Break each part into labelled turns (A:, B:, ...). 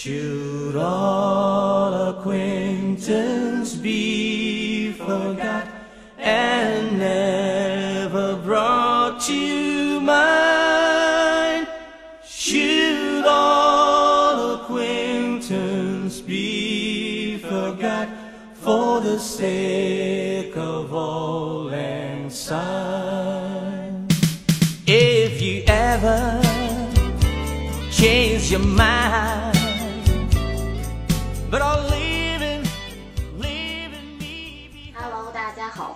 A: Should all acquaintance be forgot and never brought to mind? Should all acquaintance be forgot for the sake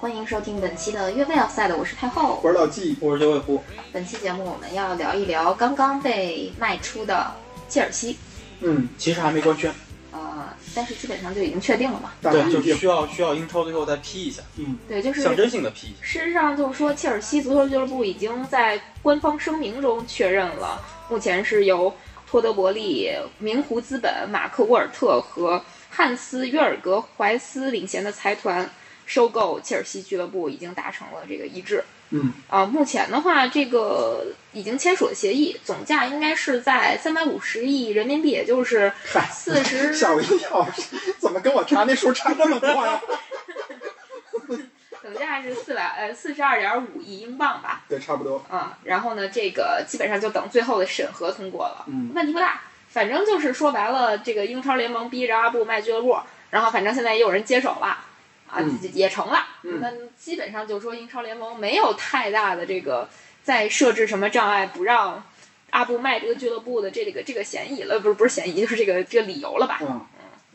B: 欢迎收听本期的越位要赛的，我是太后。
C: 我是老纪，
D: 我是九尾狐。
B: 本期节目我们要聊一聊刚刚被卖出的切尔西，
C: 嗯，
D: 其实还没官宣，
B: 呃，但是基本上就已经确定了嘛。
D: 对，就需要需要英超最后再批一下，嗯
B: 对，就是
D: 象征性的批一下。
B: 事实上就是说，切尔西足球俱乐部已经在官方声明中确认了，目前是由托德伯利、明湖资本、马克沃尔特和汉斯约尔格怀斯领衔的财团收购切尔西俱乐部，已经达成了这个一致。
C: 嗯
B: 啊，目前的话，这个已经签署了协议，总价应该是在三百五十亿人民币，也就是
C: 嗨，
B: 四十
C: 吓我一跳，怎么跟我查那数差这么多呀？
B: 总价是四百呃四十二点五亿英镑吧。
C: 对，差不多。
B: 啊，然后呢，这个基本上就等最后的审核通过了，
C: 嗯
B: 问题不大。反正就是说白了，这个英超联盟逼着阿布卖俱乐部，然后反正现在也有人接手了，啊，
C: 嗯
B: 也也成了。
C: 嗯
B: 那基本上就是说，英超联盟没有太大的这个在设置什么障碍，不让阿布卖这个俱乐部的这个这个嫌疑了，不是不是嫌疑，就是这个这个理由了吧？
C: 嗯，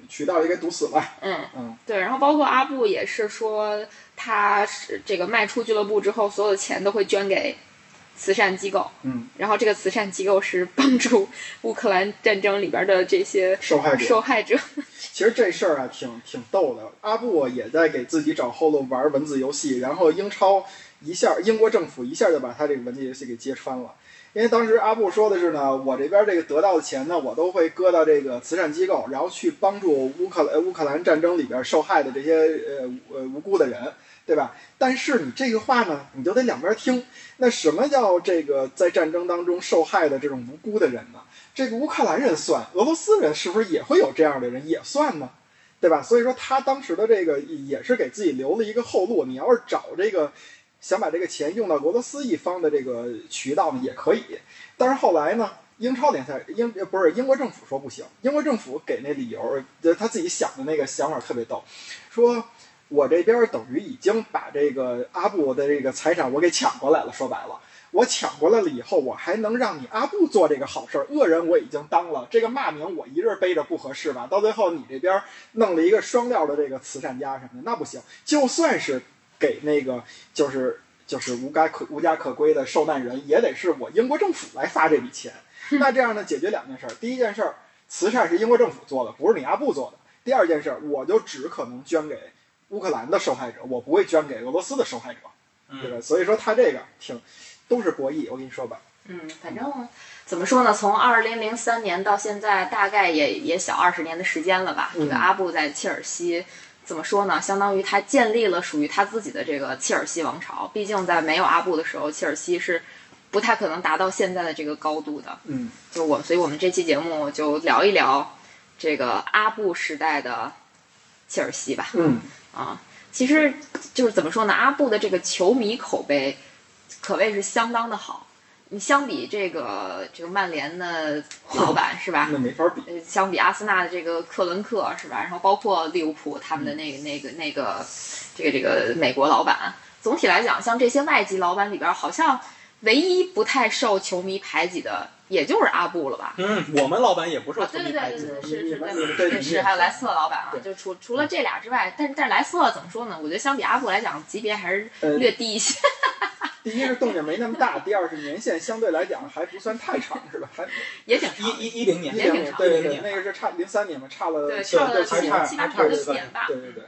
C: 渠道也给堵死了。
B: 嗯
C: 嗯，
B: 对，然后包括阿布也是说，他是这个卖出俱乐部之后，所有的钱都会捐给慈善机构。
C: 嗯，
B: 然后这个慈善机构是帮助乌克兰战争里边的这些
C: 受害者。
B: 受害者。
C: 其实这事儿啊，挺挺逗的。阿布也在给自己找后路玩文字游戏，然后英超一下，英国政府一下就把他这个文字游戏给揭穿了。因为当时阿布说的是呢，我这边这个得到的钱呢，我都会搁到这个慈善机构，然后去帮助乌克兰乌克兰战争里边受害的这些呃呃无辜的人，对吧？但是你这个话呢，你就得两边听。那什么叫这个在战争当中受害的这种无辜的人呢？这个乌克兰人算，俄罗斯人是不是也会有这样的人也算呢？对吧？所以说他当时的这个也是给自己留了一个后路。你要是找这个想把这个钱用到俄罗斯一方的这个渠道呢，也可以。但是后来呢，英超联赛英不是英国政府说不行，英国政府给那理由，呃他自己想的那个想法特别逗，说我这边等于已经把这个阿布的这个财产我给抢过来了，说白了。我抢过来了以后，我还能让你阿布做这个好事儿，恶人我已经当了，这个骂名我一人背着不合适吧？到最后你这边弄了一个双料的这个慈善家什么的，那不行。就算是给那个就是就是无家可无家可归的受难人，也得是我英国政府来发这笔钱。那这样呢，解决两件事儿。第一件事儿，慈善是英国政府做的，不是你阿布做的。第二件事儿，我就只可能捐给乌克兰的受害者，我不会捐给俄罗斯的受害者，对吧？所以说他这个挺都是博弈。我跟你说吧，
B: 嗯，反正怎么说呢？从二零零三年到现在，大概也也小二十年的时间了吧。这个
C: 嗯
B: 阿布在切尔西。怎么说呢？相当于他建立了属于他自己的这个切尔西王朝。毕竟在没有阿布的时候，切尔西是不太可能达到现在的这个高度的。
C: 嗯，
B: 就我，所以我们这期节目就聊一聊这个阿布时代的切尔西吧。
C: 嗯，
B: 啊，其实就是怎么说呢？阿布的这个球迷口碑可谓是相当的好。你相比这个这个曼联的 老板是吧？
C: 那没法比。
B: 呃，相比阿森纳的这个克伦克是吧？然后包括利物浦他们的那个、那个、那个这个这个美国老板，总体来讲，像这些外籍老板里边，好像唯一不太受球迷排挤的，也就是阿布了吧？
D: 嗯，我们老板也不受
B: 啊，
D: 球
B: 对
D: 迷排挤。
B: 对对对对，是是，
C: 你们
B: 对
C: 对你也
B: 是还有莱斯特老板啊，
C: 对
B: 就除除了这俩之外，但是但是莱斯特怎么说呢？我觉得相比阿布来讲，级别还是
C: 呃
B: 略低一些。
C: 第一是动静没那么大，第二是年限相对来讲还不算太长，是吧？还
B: 也挺长。
D: 一一一零年
B: 也挺长
C: 年对对对，那个是差零三年嘛，差了
B: 对，差了
C: 对七差，
B: 七七八年吧。
C: 对对对，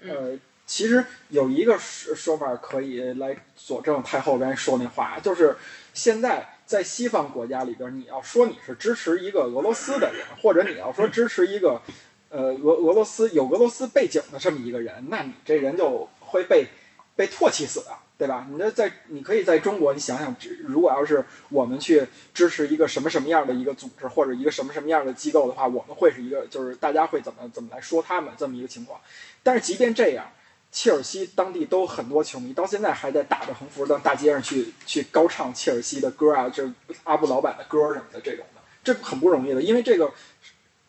B: 嗯
C: 呃，其实有一个说说法可以来佐证太后刚才说那话，就是现在在西方国家里边，你要说你是支持一个俄罗斯的人，或者你要说支持一个呃俄俄罗斯有俄罗斯背景的这么一个人，那你这人就会被被唾弃死的。对吧？你这在你可以在中国，你想想，如果要是我们去支持一个什么什么样的一个组织或者一个什么什么样的机构的话，我们会是一个就是大家会怎么怎么来说他们这么一个情况。但是即便这样，切尔西当地都很多球迷到现在还在打着横幅到大街上去去高唱切尔西的歌啊，就是阿布老板的歌什么的这种的，这很不容易的，因为这个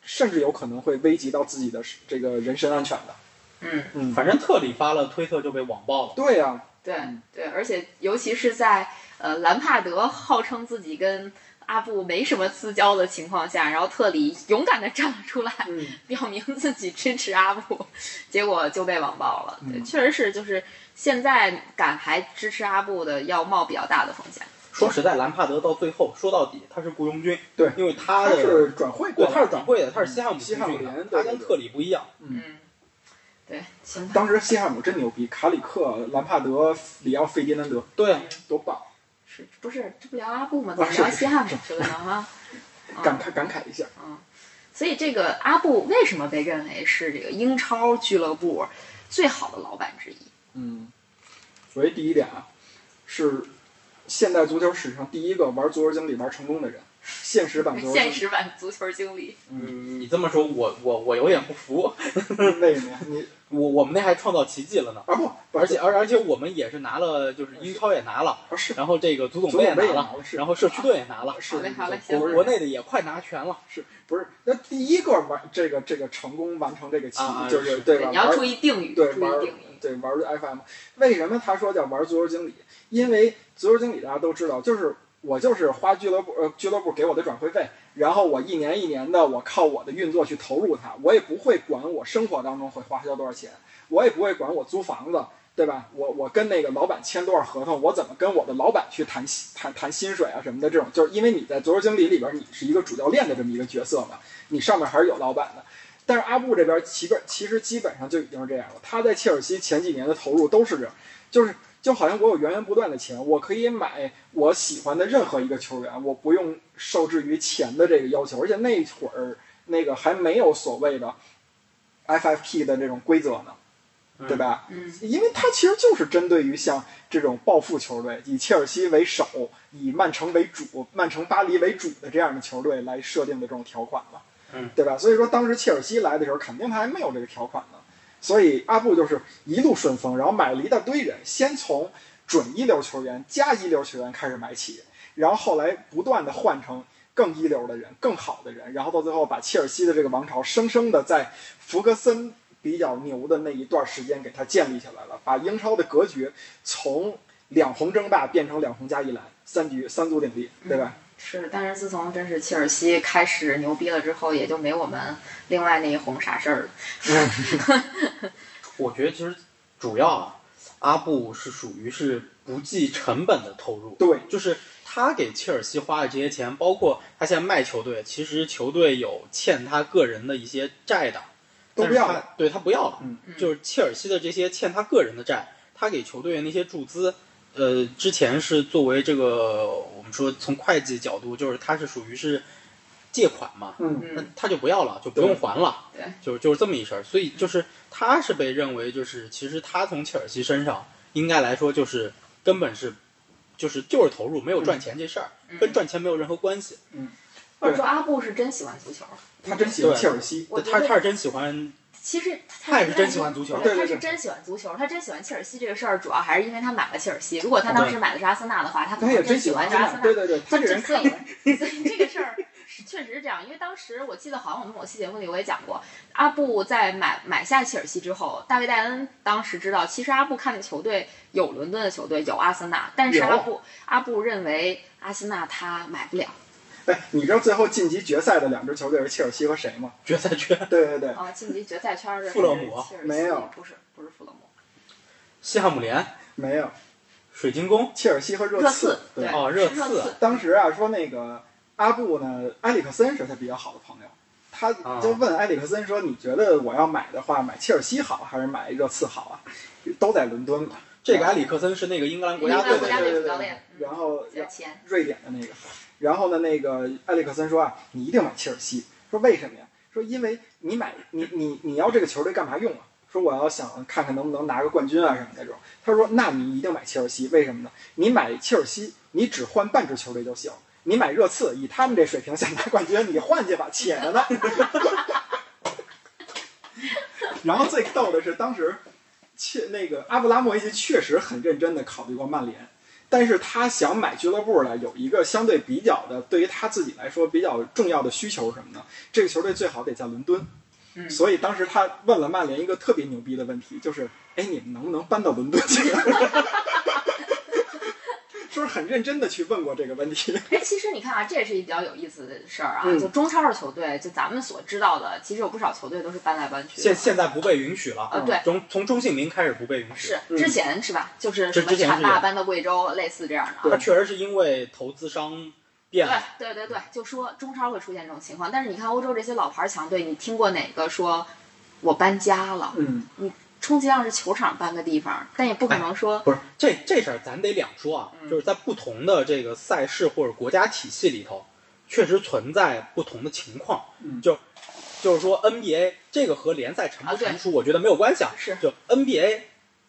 C: 甚至有可能会危及到自己的这个人身安全的。
B: 嗯，
C: 嗯，
D: 反正特里发了推特就被网爆了。
C: 对呀、
B: 对
C: 嗯
B: 对，而且尤其是在呃兰帕德号称自己跟阿布没什么私交的情况下，然后特里勇敢的站了出来，
C: 嗯，
B: 表明自己支持阿布，结果就被网暴了。对，
C: 嗯
B: 确实是，就是现在敢还支持阿布的，要冒比较大的风险。
D: 说实在，兰帕德到最后说到底他是雇佣军，
C: 对
D: 因为他
C: 是转会过
D: 对他是转会的，他是西汉姆
C: 西汉姆联
D: 他跟特里不一样。
B: 嗯，对，行。
C: 当时西汉姆真牛逼，卡里克、兰帕德、里奥费迪南德
D: 对啊，
C: 多棒！
B: 是不是这不聊阿布吗？怎么聊西汉姆去了呢？哈，
C: 感慨感慨一下，
B: 所以这个阿布为什么被认为是这个英超俱乐部最好的老板之一？
C: 嗯，所以第一点啊，是现代足球史上第一个玩足球经理玩成功的人，现实版足球经理。
B: 现实版足球经理，
D: 嗯，你这么说，我我我有点不服。
C: 为什么呀？你
D: 我我们那还创造奇迹了呢，
C: 啊不，
D: 而且而而且我们也是拿了，就是英超也拿了，然后这个足总
C: 杯
D: 杯也拿了然后社区队也拿了，
C: 是
B: 好嘞好嘞
C: 是
B: 行
D: 国国内的也快拿全了。
C: 是不是？那第一个完这个这个成功完成这个奇
D: 啊啊
C: 就是
D: 是
C: 对吧？
B: 你要注意定语，
C: 对玩
B: 定语。
C: 对玩 FM，为什么他说叫玩足球经理？因为足球经理大家都知道，就是我就是花俱乐部呃俱乐部给我的转会费，然后我一年一年的我靠我的运作去投入它，我也不会管我生活当中会花销多少钱，我也不会管我租房子。对吧？我我跟那个老板签多少合同，我怎么跟我的老板去谈薪谈谈薪水啊什么的这种，就是因为你在足球经理里边，你是一个主教练的这么一个角色嘛，你上面还是有老板的。但是阿布这边基本其实基本上就已经是这样了。他在切尔西前几年的投入都是这样，就是就好像我有源源不断的钱，我可以买我喜欢的任何一个球员，我不用受制于钱的这个要求。而且那会儿那个还没有所谓的 FFP 的这种规则呢，对吧？
B: 嗯，
C: 因为它其实就是针对于像这种暴富球队，以切尔西为首，以曼城为主、曼城、巴黎为主的这样的球队来设定的这种条款嘛，
D: 嗯，
C: 对吧？所以说当时切尔西来的时候，肯定他还没有这个条款呢，所以阿布就是一路顺风，然后买了一大堆人，先从准一流球员加一流球员开始买起，然后后来不断的换成更一流的人、更好的人，然后到最后把切尔西的这个王朝生生的在福格森比较牛的那一段时间给它建立起来了，把英超的格局从两红争霸变成两红加一蓝，三局三足鼎立，对吧？
B: 是，但是自从真是切尔西开始牛逼了之后，也就没我们另外那一红啥事儿了。
D: 我觉得其实主要啊，阿布是属于是不计成本的投入，
C: 对，
D: 就是他给切尔西花的这些钱，包括他现在卖球队，其实球队有欠他个人的一些债的，
C: 都不要了
D: 但是他，对他不要了，
C: 嗯
D: 就是切尔西的这些欠他个人的债，他给球队的那些注资，呃，之前是作为这个我们说从会计角度，就是他是属于是借款嘛，
C: 嗯，
D: 那
B: 嗯，
D: 他就不要了，就不用还了，
B: 对，
D: 就是就是这么一事儿。所以就是他是被认为就是其实他从切尔西身上应该来说就是根本是就是就是投入，没有赚钱这事儿，
B: 嗯
D: 跟赚钱没有任何关系。
B: 嗯或者说阿布是真喜欢足球。
C: 他真喜欢切尔西，
D: 他他是真喜欢，
B: 其实
D: 他也是真喜欢足球
B: 他是真喜欢足球，他真喜欢切尔西这个事儿，主要还是因为他买了切尔西。如果他当时买的是阿森纳的话，他可能
C: 真
B: 喜
C: 欢
B: 阿森纳。
C: 对对对，他这人
B: 所
C: 看
B: 以，所以这个事儿是确实是这样，因为当时我记得好像我们某期节目里我也讲过，阿布在买买下切尔西之后，大卫戴恩当时知道，其实阿布看的球队有伦敦的球队，有阿森纳，但是阿布阿布认为阿森纳他买不了。
C: 哎，你知道最后晋级决赛的两支球队是切尔西和谁吗？
D: 决赛圈
C: 对对对，
B: 啊，晋级决赛圈的
D: 富勒姆
C: 没有
B: 不是不是富勒姆，
D: 西汉姆联、
C: 没有，
D: 水晶宫
C: 切尔西和热
B: 热刺
C: 对，
D: 哦，热刺
B: 刺
C: 当时啊说那个阿布呢，埃里克森是他比较好的朋友，他
D: 啊
C: 就问埃里克森说：“你觉得我要买的话，买切尔西好还是买热刺好啊？”都在伦敦嘛。
D: 这个埃里克森是那个英格兰国家队的
B: 教练，
C: 然后。瑞典的那个，然后呢，那个埃里克森说啊，你一定买切尔西。说为什么呀？说因为你买你你你要这个球队干嘛用啊？说我要想看看能不能拿个冠军啊什么那种。他说那你一定买切尔西，为什么呢？你买切尔西，你只换半支球队就行。你买热刺，以他们这水平想拿冠军，你换去吧，且着呢。然后最逗的是，当时切那个阿布拉莫维奇确实很认真的考虑过曼联，但是他想买俱乐部呢，有一个相对比较的，对于他自己来说比较重要的需求是什么呢？这个球队最好得在伦敦。
B: 嗯
C: 所以当时他问了曼联一个特别牛逼的问题，就是，哎，你们能不能搬到伦敦去？说是很认真的去问过这个问题。
B: 哎，其实你看啊，这也是一比较有意思的事儿啊。
C: 嗯
B: 就中超的球队，就咱们所知道的，其实有不少球队都是搬来搬去。
D: 现现在不被允许了，
B: 呃，对，
D: 从从中信民开始不被允许。
B: 是
C: 嗯
B: 之前是吧？就是什么浐灞搬到贵州，类似这样的啊。
D: 它确实是因为投资商变了，
B: 对对对对，就说中超会出现这种情况，但是你看欧洲这些老牌强队，你听过哪个说我搬家了？
C: 嗯，
B: 充其量是球场搬个地方，但也不可能说
D: 不是这这事儿咱得两说啊，
B: 嗯
D: 就是在不同的这个赛事或者国家体系里头，确实存在不同的情况。
C: 嗯
D: 就就是说 NBA 这个和联赛成不成熟，我觉得没有关系啊。
B: 是
D: 就 NBA，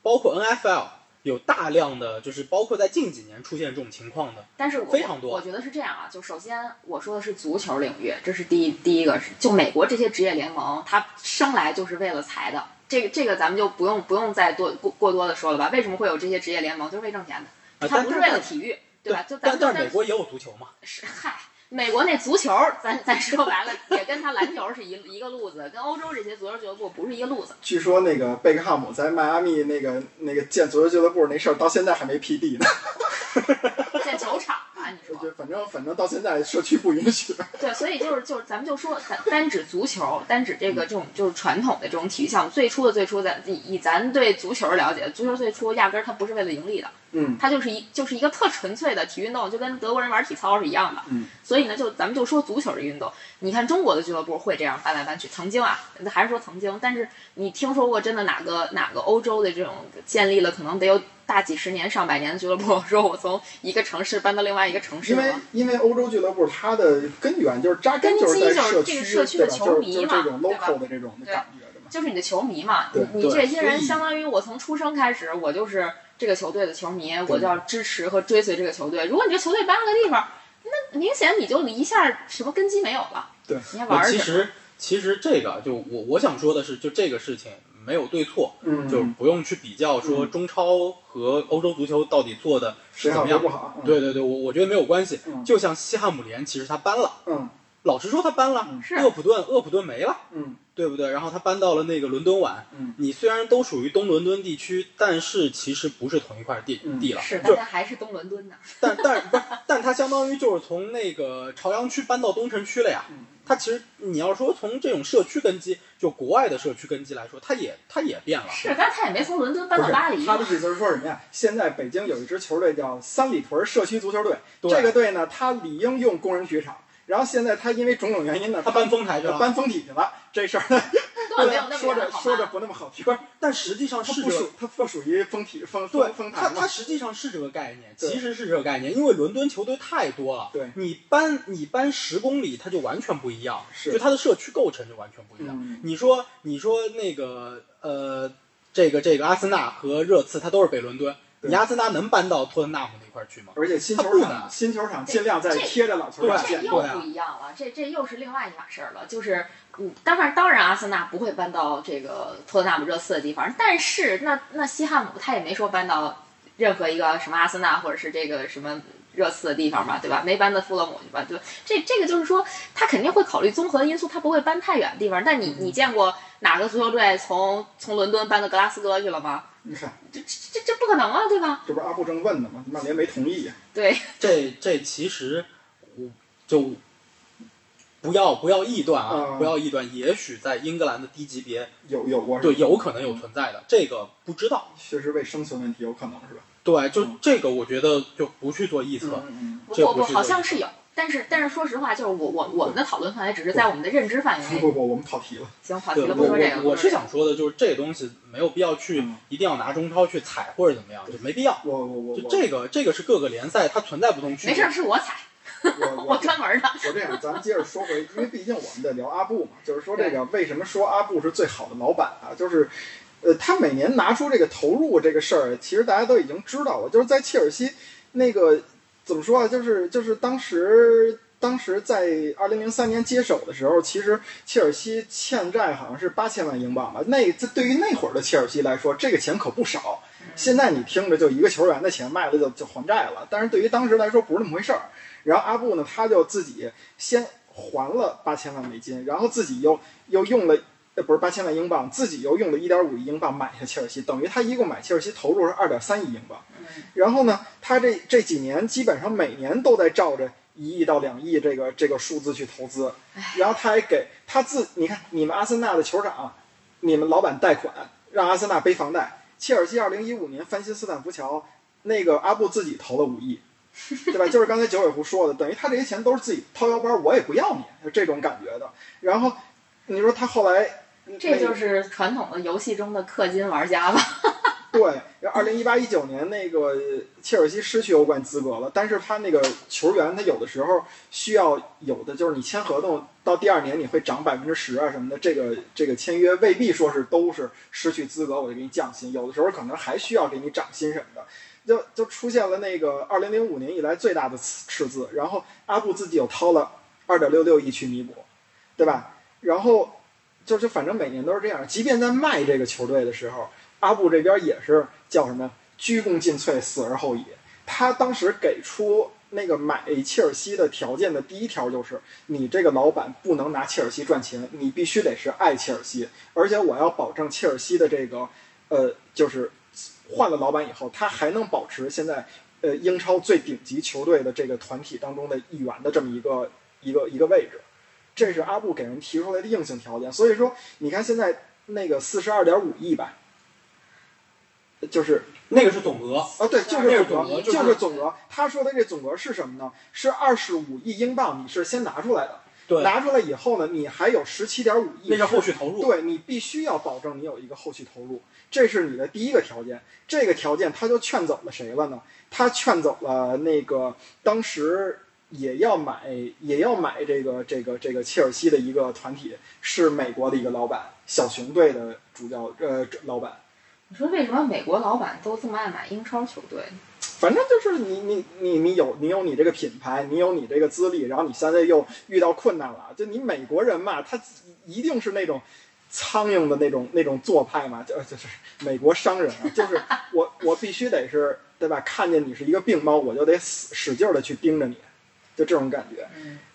D: 包括 NFL，有大量的就是包括在近几年出现这种情况的，
B: 但是我
D: 非常多
B: 我觉得是这样啊，就首先我说的是足球领域，这是第一第一个是，就美国这些职业联盟，它生来就是为了财的，这个这个咱们就不用不用再多过过多的说了吧？为什么会有这些职业联盟？就是为挣钱的，它不是为了体育，对吧？就咱
D: 但但
B: 是
D: 美国也有足球嘛，
B: 是嗨，美国那足球，咱咱说白了，也跟他篮球是一一个路子，跟欧洲这些足球俱乐部不是一个路子。
C: 据说那个贝克汉姆在迈阿密那个那个建足球俱乐部那事儿，到现在还没批地呢。
B: 建球场啊，你说
C: 就反正反正到现在社区不允许。
B: 对，所以就是就是咱们就说单单指足球，单指这个这种就是传统的这种体育项目，最初的最初咱以以咱对足球了解，足球最初压根儿它不是为了盈利的，
C: 嗯
B: 它就是一就是一个特纯粹的体育运动，就跟德国人玩体操是一样的。
C: 嗯，
B: 所以呢，就咱们就说足球这运动，你看中国的俱乐部会这样搬来搬去，曾经啊，还是说曾经，但是你听说过真的哪个哪个欧洲的这种建立了可能得有大几十年、上百年的俱乐部，说我从一个城市搬到另外一个城市
C: 因为？因为欧洲俱乐部它的根源就是扎根就是在社区，
B: 根基就是这个社区
C: 对吧？
B: 的球
C: 就是
B: 迷嘛
C: 就是这种
B: 对吧
C: local 的这种的感觉的嘛。
B: 就是你的球迷嘛，你你这些人相当于我从出生开始，我就是这个球队的球迷，我就要支持和追随这个球队。如果你这球队搬了个地方，那明显你就一下什么根基没有了。
C: 对，
B: 你还玩儿
D: 其？实其实这个就我我想说的是，就这个事情没有对错，
C: 嗯，
D: 就不用去比较说中超和欧洲足球到底做的是怎么样。
C: 不好？嗯，
D: 对对对，我我觉得没有关系。
C: 嗯
D: 就像西汉姆联，其实他搬了，
C: 嗯
D: 老实说他搬了，厄普顿厄普顿没了，
C: 嗯
D: 对不对？然后他搬到了那个伦敦碗。
C: 嗯
D: 你虽然都属于东伦敦地区，但是其实不是同一块地、
C: 嗯
D: 地了。
B: 是，
D: 就
B: 还是东伦敦的。
D: 但 但不是，但他相当于就是从那个朝阳区搬到东城区了呀。
C: 嗯
D: 它其实你要说从这种社区根基，就国外的社区根基来说，它也它也变了。
B: 是，但他也没从伦敦搬到巴黎。
C: 他的意思是说什么呀？现在北京有一支球队叫三里屯社区足球队，这个队呢，他理应用工人体育场，然后现在他因为种种原因呢，
D: 他搬丰台去了。
C: 搬丰体去了。这事儿呢，
B: 没有那么
C: 说着？说着不那么好听，
D: 不是，但实际上
C: 它
D: 是这个
C: 不属它不属于丰体丰
D: 对
C: 封封台嘛
D: 它它。实际上是这个概念，其实是这个概念，因为伦敦球队太多了。
C: 对
D: 你搬你搬十公里，它就完全不一样，
C: 是
D: 就它的社区构成就完全不一样。
C: 嗯
D: 你说你说那个呃，这个这个阿森纳和热刺，它都是北伦敦，
C: 对
D: 你阿森纳能搬到托特纳姆那块儿去吗？
C: 而且新球场新球场尽量在贴着老球场
D: 对
C: 建。
B: 这又不一样了，这这又是另外一码事儿了。就是，嗯，当然当然，阿森纳不会搬到这个托特纳姆热刺的地方，但是那那西汉姆他也没说搬到任何一个什么阿森纳或者是这个什么热刺的地方嘛，对吧？没搬到富勒姆去吧，对吧？这这个就是说，他肯定会考虑综合的因素，他不会搬太远的地方。但你你见过哪个足球队从从伦敦搬到格拉斯哥去了吗？
C: 你看，
B: 这这这不可能啊，对吧？
C: 这不是阿布正问的吗？曼联没同意呀。
B: 对，
D: 这这其实我就不要不要臆断啊，
C: 嗯
D: 不要臆断，也许在英格兰的低级别，
C: 有有过是
D: 对，有可能有存在的，这个不知道。
C: 确实为生存问题有可能是吧？
D: 对，就这个我觉得就不去做臆测。
C: 嗯
B: 不不不，好像是有，但是但是说实话，就是我我我们的讨论范围只是在我们的认知范围
C: 嗯，
B: 内。
C: 不不，我们跑题了。
B: 行，跑题
D: 对，
B: 了，不说这个。
D: 我我是想说的，就是这个东西没有必要去
C: 嗯
D: 一定要拿中超去踩或者怎么样，就没必要。
C: 我我我我
D: 就这个这个是各个联赛它存在不同区别。
B: 没事儿，是我踩，
C: 我
B: 我专门的。
C: 我这样，咱们接着说回，因为毕竟我们在聊阿布嘛，就是说这个为什么说阿布是最好的老板啊？就是呃，他每年拿出这个投入这个事儿，其实大家都已经知道了，就是在切尔西那个怎么说啊，就是就是当时当时在二零零三年接手的时候，其实切尔西欠债好像是八千万英镑吧。那这对于那会儿的切尔西来说，这个钱可不少。现在你听着就一个球员的钱卖了就就还债了，但是对于当时来说不是那么回事儿。然后阿布呢，他就自己先还了八千万美金，然后自己又又用了。呃，不是八千万英镑，自己又用了一点五亿英镑买下切尔西，等于他一共买切尔西投入是二点三亿英镑。然后呢，他这这几年基本上每年都在照着一亿到两亿这个这个数字去投资，然后他还给他自，你看你们阿森纳的酋长，你们老板贷款让阿森纳背房贷，切尔西二零一五年翻新斯坦福桥，那个阿布自己投了五亿，对吧？就是刚才九尾狐说的，等于他这些钱都是自己掏腰包，我也不要你，就这种感觉的。然后你说他后来，
B: 这就是传统的游戏中的氪金玩家吧？
C: 对，二零一八一九年那个切尔西失去欧冠资格了，但是他那个球员他有的时候需要有的就是你签合同到第二年你会涨百分之十啊什么的，这个这个签约未必说是都是失去资格我就给你降薪，有的时候可能还需要给你涨薪什么的，就就出现了那个二零零五年以来最大的赤字，然后阿布自己又掏了二点六六亿去弥补，对吧？然后就就反正每年都是这样，即便在卖这个球队的时候。阿布这边也是叫什么？鞠躬尽瘁，死而后已。他当时给出那个买切尔西的条件的第一条就是，你这个老板不能拿切尔西赚钱，你必须得是爱切尔西，而且我要保证切尔西的这个，呃，就是换了老板以后，他还能保持现在呃英超最顶级球队的这个团体当中的一员的这么一个一个一个位置。这是阿布给人提出来的硬性条件。所以说，你看现在那个四十二点五亿吧。就是
D: 那个是总额
C: 啊，对，就是总额，
D: 个总额就
C: 就是总额。他说的这总额是什么呢？是二十五亿英镑，你是先拿出来的。
D: 对，
C: 拿出来以后呢，你还有十七点五亿，
D: 那是后续投入。
C: 对你必须要保证你有一个后续投入，这是你的第一个条件。这个条件他就劝走了谁了呢？他劝走了那个当时也要买也要买这个这个这个切尔西的一个团体，是美国的一个老板，小熊队的主教呃老板。
B: 你说为什么美国老板都这么爱买英超球队？
C: 反正就是你你你你有你有你这个品牌，你有你这个资历，然后你现在又遇到困难了，就你美国人嘛，他一定是那种苍蝇的那种那种做派嘛，就就是美国商人啊，就是我我必须得是对吧？看见你是一个病猫，我就得死使劲的去盯着你，就这种感觉。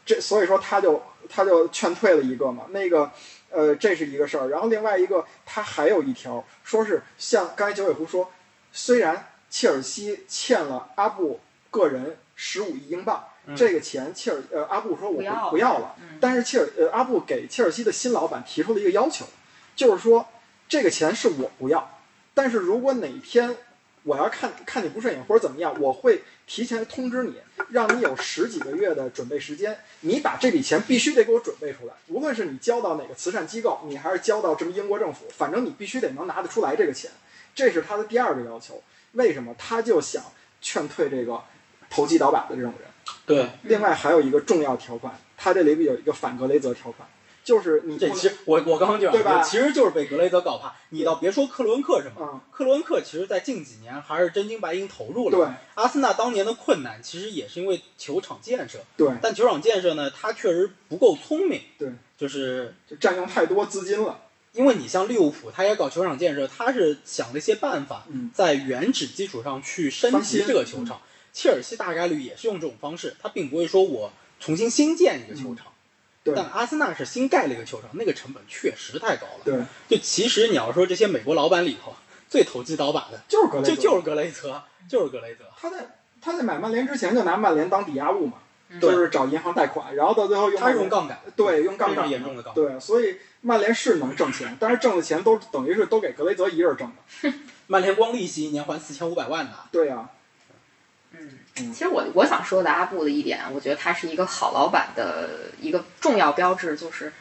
C: 这所以说他就他就劝退了一个嘛，那个。呃，这是一个事儿，然后另外一个，他还有一条，说是像刚才九尾狐说，虽然切尔西欠了阿布个人十五亿英镑，这个钱切尔呃阿布说我不不要了，但是切尔呃阿布给切尔西的新老板提出了一个要求，就是说这个钱是我不要，但是如果哪天。我要看看你不顺眼或者怎么样，我会提前通知你，让你有十几个月的准备时间。你把这笔钱必须得给我准备出来，无论是你交到哪个慈善机构，你还是交到这么英国政府，反正你必须得能拿得出来这个钱。这是他的第二个要求。为什么？他就想劝退这个投机倒把的这种人。
D: 对。
C: 另外还有一个重要条款，他这里边有一个反格雷泽条款。就是你
D: 这其实我我刚刚就
C: 对吧？
D: 其实就是被格雷泽搞怕。你倒别说克伦克什么，
C: 嗯，
D: 克伦克其实在近几年还是真金白银投入了。
C: 对，
D: 阿森纳当年的困难其实也是因为球场建设。
C: 对，
D: 但球场建设呢，他确实不够聪明。
C: 对，
D: 就是
C: 就占用太多资金了。
D: 因为你像利物浦，他也搞球场建设，他是想了一些办法，在原址基础上去升级这个球场。切尔西大概率也是用这种方式，他并不会说我重新新建一个球场。但阿森纳是新盖了一个球场，那个成本确实太高了。
C: 对，
D: 就其实你要说这些美国老板里头最投机倒把的，
C: 就是格雷，
D: 就就是格雷泽，就是格雷泽。
C: 他在他在买曼联之前就拿曼联当抵押物嘛，
B: 就
C: 是找银行贷款，然后到最后用
D: 他用杠杆，
C: 对，用杠杆
D: 严重的杠
C: 杆。对，所以曼联是能挣钱，但是挣的钱都等于是都给格雷泽一人挣的。
D: 曼联光利息一年还四千五百万呢。
C: 对呀。
B: 嗯，其实我我想说的阿布的一点，我觉得他是一个好老板的一个重要标志，就是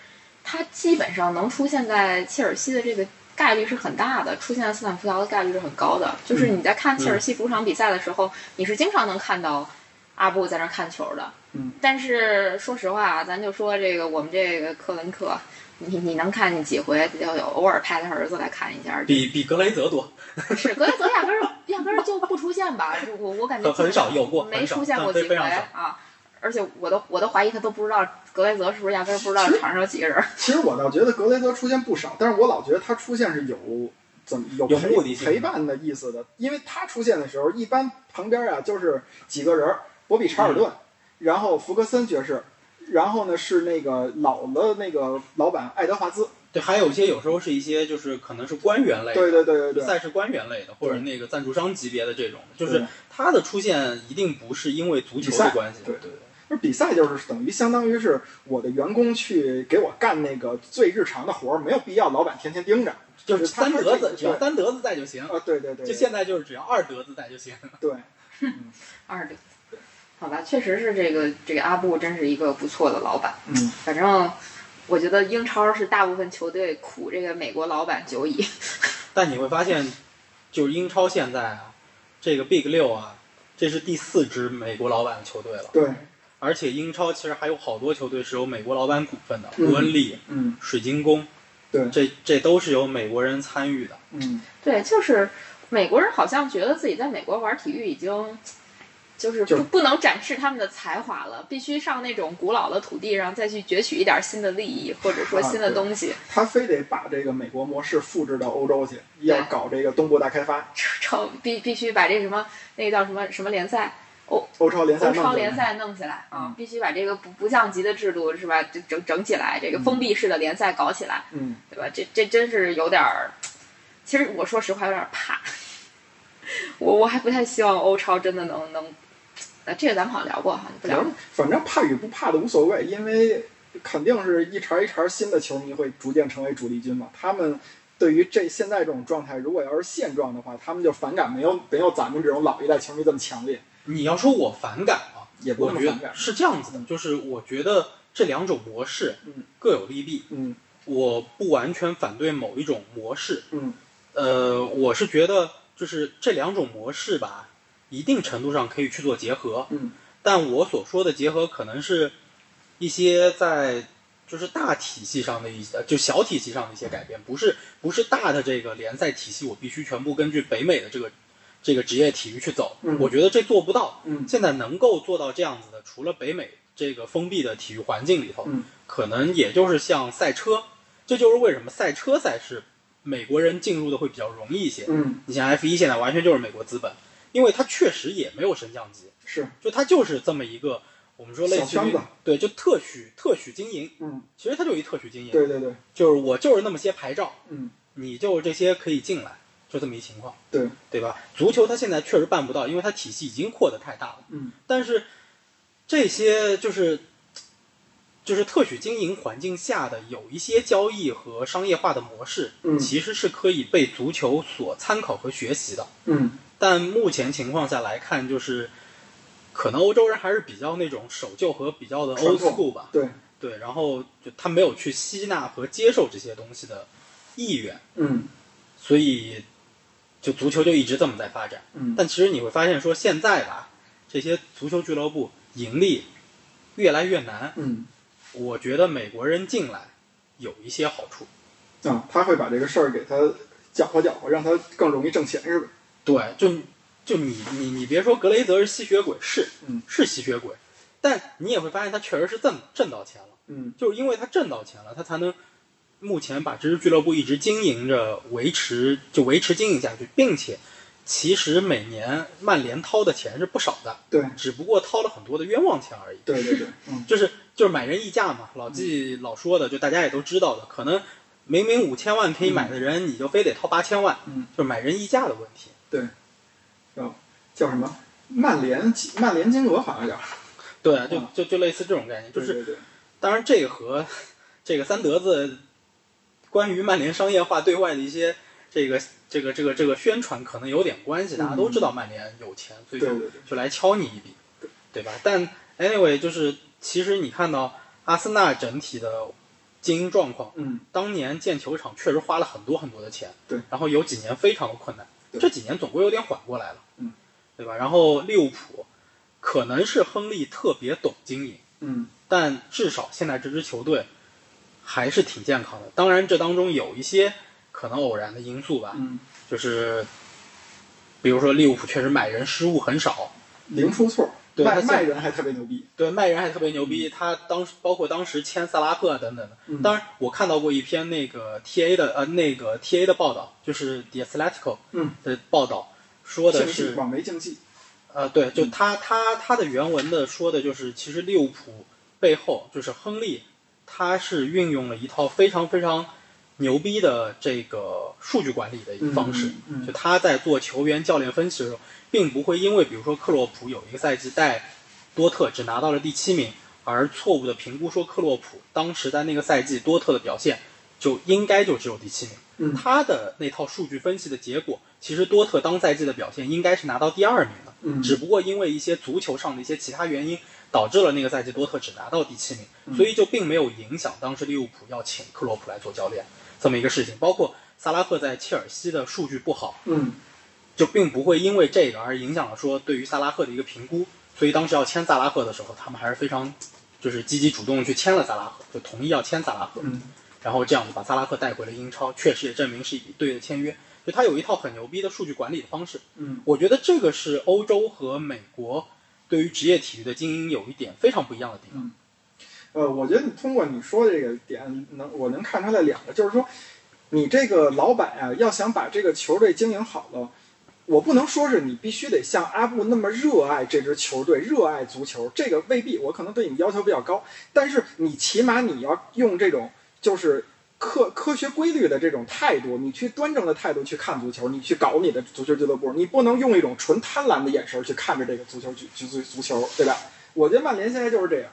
B: 他基本上能出现在切尔西的这个概率是很大的，出现在斯坦福桥的概率是很高的。就是你在看切尔西主场比赛的时候，你是经常能看到阿布在那儿看球的。
C: 嗯，
B: 但是说实话啊，咱就说这个我们这个克伦克，你你能看见几回？就有偶尔派他儿子来看一下，
D: 比比格雷泽多，
B: 是格雷泽压根儿压根儿就不出现吧？我我感觉
D: 很很少有过
B: 没出现过几回啊。而且我都我都怀疑他都不知道格雷泽是不是压根儿不知道场上有几个人。
C: 其实我倒觉得格雷泽出现不少，但是我老觉得他出现是有怎么有
D: 有
C: 陪
D: 目的性
C: 陪伴的意思的，因为他出现的时候，一般旁边啊就是几个人儿，博比查尔顿，然后福格森爵士，然后呢是那个老的那个老板爱德华兹，
D: 对，还有一些有时候是一些就是可能是官员类的，
C: 对对对对对，
D: 赛事官员类的，或者那个赞助商级别的这种，就是他的出现一定不是因为足球
C: 赛
D: 的关系，
C: 对
D: 对
C: 就是比赛就是等于相当于是我的员工去给我干那个最日常的活儿，没有必要老板天天盯着。
D: 就是三德子，只要三德子在就行。
C: 啊，对对对，
D: 就现在就是只要二德子在就行。
C: 对，
B: 二的，好吧，确实是这个这个阿布真是一个不错的老板。
C: 嗯，
B: 反正我觉得英超是大部分球队苦这个美国老板久矣。
D: 但你会发现，就是英超现在啊，这个 Big 六啊，这是第四支美国老板的球队了。
C: 对，
D: 而且英超其实还有好多球队是有美国老板股份的，
C: 嗯
D: 伯恩利、
C: 嗯
D: 水晶宫，
C: 对
D: 这这都是由美国人参与的。
C: 嗯，
B: 对，就是美国人好像觉得自己在美国玩体育已经。就是不不能展示他们的才华了，必须上那种古老的土地上再去攫取一点新的利益，或者说
C: 啊
B: 新的东西。
C: 他非得把这个美国模式复制到欧洲去，要搞这个东部大开发，
B: 超必必须把这什么那个叫什么什么联赛，欧
C: 欧超联赛
B: 欧超联赛弄起来啊
C: 嗯，
B: 必须把这个不不降级的制度是吧，整整整起来，这个封闭式的联赛搞起来，
C: 嗯，
B: 对吧？这这真是有点儿，其实我说实话有点儿怕，我我还不太希望欧超真的能能，呃，这个咱们好像聊过哈，不聊了。
C: 反正怕与不怕的无所谓，因为肯定是一茬一茬新的球迷会逐渐成为主力军嘛。他们对于这现在这种状态，如果要是现状的话，他们就反感没有没有咱们这种老一代球迷这么强烈，
D: 你要说我反感啊，
C: 也不
D: 我
C: 那么反感。
D: 觉得是这样子的，就是我觉得这两种模式
C: 嗯
D: 各有利弊，
C: 嗯
D: 我不完全反对某一种模式，
C: 嗯
D: 呃，我是觉得就是这两种模式吧，一定程度上可以去做结合，
C: 嗯。
D: 但我所说的结合可能是一些在就是大体系上的一些，就小体系上的一些改变，不是不是大的这个联赛体系，我必须全部根据北美的这个这个职业体育去走，
C: 嗯。
D: 我觉得这做不到。
C: 嗯。
D: 现在能够做到这样子的，除了北美这个封闭的体育环境里头，
C: 嗯。
D: 可能也就是像赛车，这就是为什么赛车赛事美国人进入的会比较容易一些。
C: 嗯，
D: 你像 F 一现在完全就是美国资本，因为它确实也没有升降级，
C: 是。
D: 就它就是这么一个我们说类似于对，就特许特许经营，
C: 嗯，
D: 其实它就一特许经营，
C: 对对对，
D: 就是我就是那么些牌照，
C: 嗯。
D: 你就这些可以进来，就这么一情况，
C: 对，
D: 对吧？足球它现在确实办不到，因为它体系已经扩得太大了。
C: 嗯。
D: 但是这些就是就是特许经营环境下的有一些交易和商业化的模式，
C: 嗯
D: 其实是可以被足球所参考和学习的。
C: 嗯
D: 但目前情况下来看，就是可能欧洲人还是比较那种守旧和比较的 old school 吧。
C: 对，
D: 对，然后就他没有去吸纳和接受这些东西的意愿，
C: 嗯
D: 所以就足球就一直这么在发展。
C: 嗯
D: 但其实你会发现，说现在吧，这些足球俱乐部盈利越来越难。
C: 嗯
D: 我觉得美国人进来有一些好处，
C: 啊，他会把这个事儿给他搅和搅和，让他更容易挣钱，是吧？
D: 对，就就你你你别说格雷泽是吸血鬼，是
C: 嗯。
D: 是吸血鬼，但你也会发现他确实是挣挣到钱了，
C: 嗯。
D: 就是因为他挣到钱了，他才能目前把这支俱乐部一直经营着，维持就维持经营下去，并且其实每年曼联掏的钱是不少的，
C: 对
D: 只不过掏了很多的冤枉钱而已。
C: 对对对，嗯
D: 就是就是买人溢价嘛，老季老说的，就大家也都知道的，可能明明五千万可以买的人，你就非得掏八千万，
C: 嗯，
D: 就是买人溢价的问题。
C: 对叫什么？曼联曼联金额好像叫，
D: 对，就
C: 啊
D: 就就类似这种概念，就是
C: 对对对，
D: 当然这个和这个三德子关于曼联商业化对外的一些这个这个这个这个宣传可能有点关系，大家都知道曼联有钱，所以就就来敲你一笔，对吧？但 anyway，就是其实你看到阿森纳整体的经营状况，
C: 嗯
D: 当年建球场确实花了很多很多的钱，
C: 对，
D: 然后有几年非常的困难，这几年总归有点缓过来了，
C: 嗯，
D: 对吧？然后利物浦可能是亨利特别懂经营，
C: 嗯
D: 但至少现在这支球队还是挺健康的。当然，这当中有一些可能偶然的因素吧，
C: 嗯，
D: 就是比如说利物浦确实买人失误很少，
C: 零出错，卖卖人还特别牛逼。
D: 对卖人还特别牛逼。他当时包括当时签萨拉赫啊等等的。
C: 嗯
D: 当然，我看到过一篇那个 T A 的呃那个 T A 的报道，就是 The Atletico
C: 嗯
D: 的报道，说的是
C: 网媒竞技，
D: 呃，对，就他他他的原文的说的就是，其实利物浦背后就是亨利，他是运用了一套非常非常牛逼的这个数据管理的一个方式。就他在做球员教练分析的时候，并不会因为比如说克洛普有一个赛季带多特只拿到了第七名，而错误的评估说克洛普当时在那个赛季多特的表现就应该就只有第七名。
C: 嗯
D: 他的那套数据分析的结果，其实多特当赛季的表现应该是拿到第二名的。
C: 嗯
D: 只不过因为一些足球上的一些其他原因，导致了那个赛季多特只拿到第七名，
C: 嗯
D: 所以就并没有影响当时利物浦要请克洛普来做教练这么一个事情。包括萨拉赫在切尔西的数据不好，
C: 嗯
D: 就并不会因为这个而影响了说对于萨拉赫的一个评估。所以当时要签萨拉赫的时候，他们还是非常就是积极主动地去签了萨拉赫，就同意要签萨拉赫。
C: 嗯
D: 然后这样子把萨拉赫带回了英超，确实也证明是一笔对的签约。就他有一套很牛逼的数据管理的方式，
C: 嗯
D: 我觉得这个是欧洲和美国对于职业体育的经营有一点非常不一样的地方。
C: 呃，我觉得你通过你说的这个点，能我能看出来两个，就是说，你这个老板啊，要想把这个球队经营好了，我不能说是你必须得像阿布那么热爱这支球队，热爱足球，这个未必，我可能对你要求比较高，但是你起码你要用这种就是科科学规律的这种态度，你去端正的态度去看足球，你去搞你的足球俱乐部，你不能用一种纯贪婪的眼神去看着这个足球足足足球，对吧？我觉得曼联现在就是这样，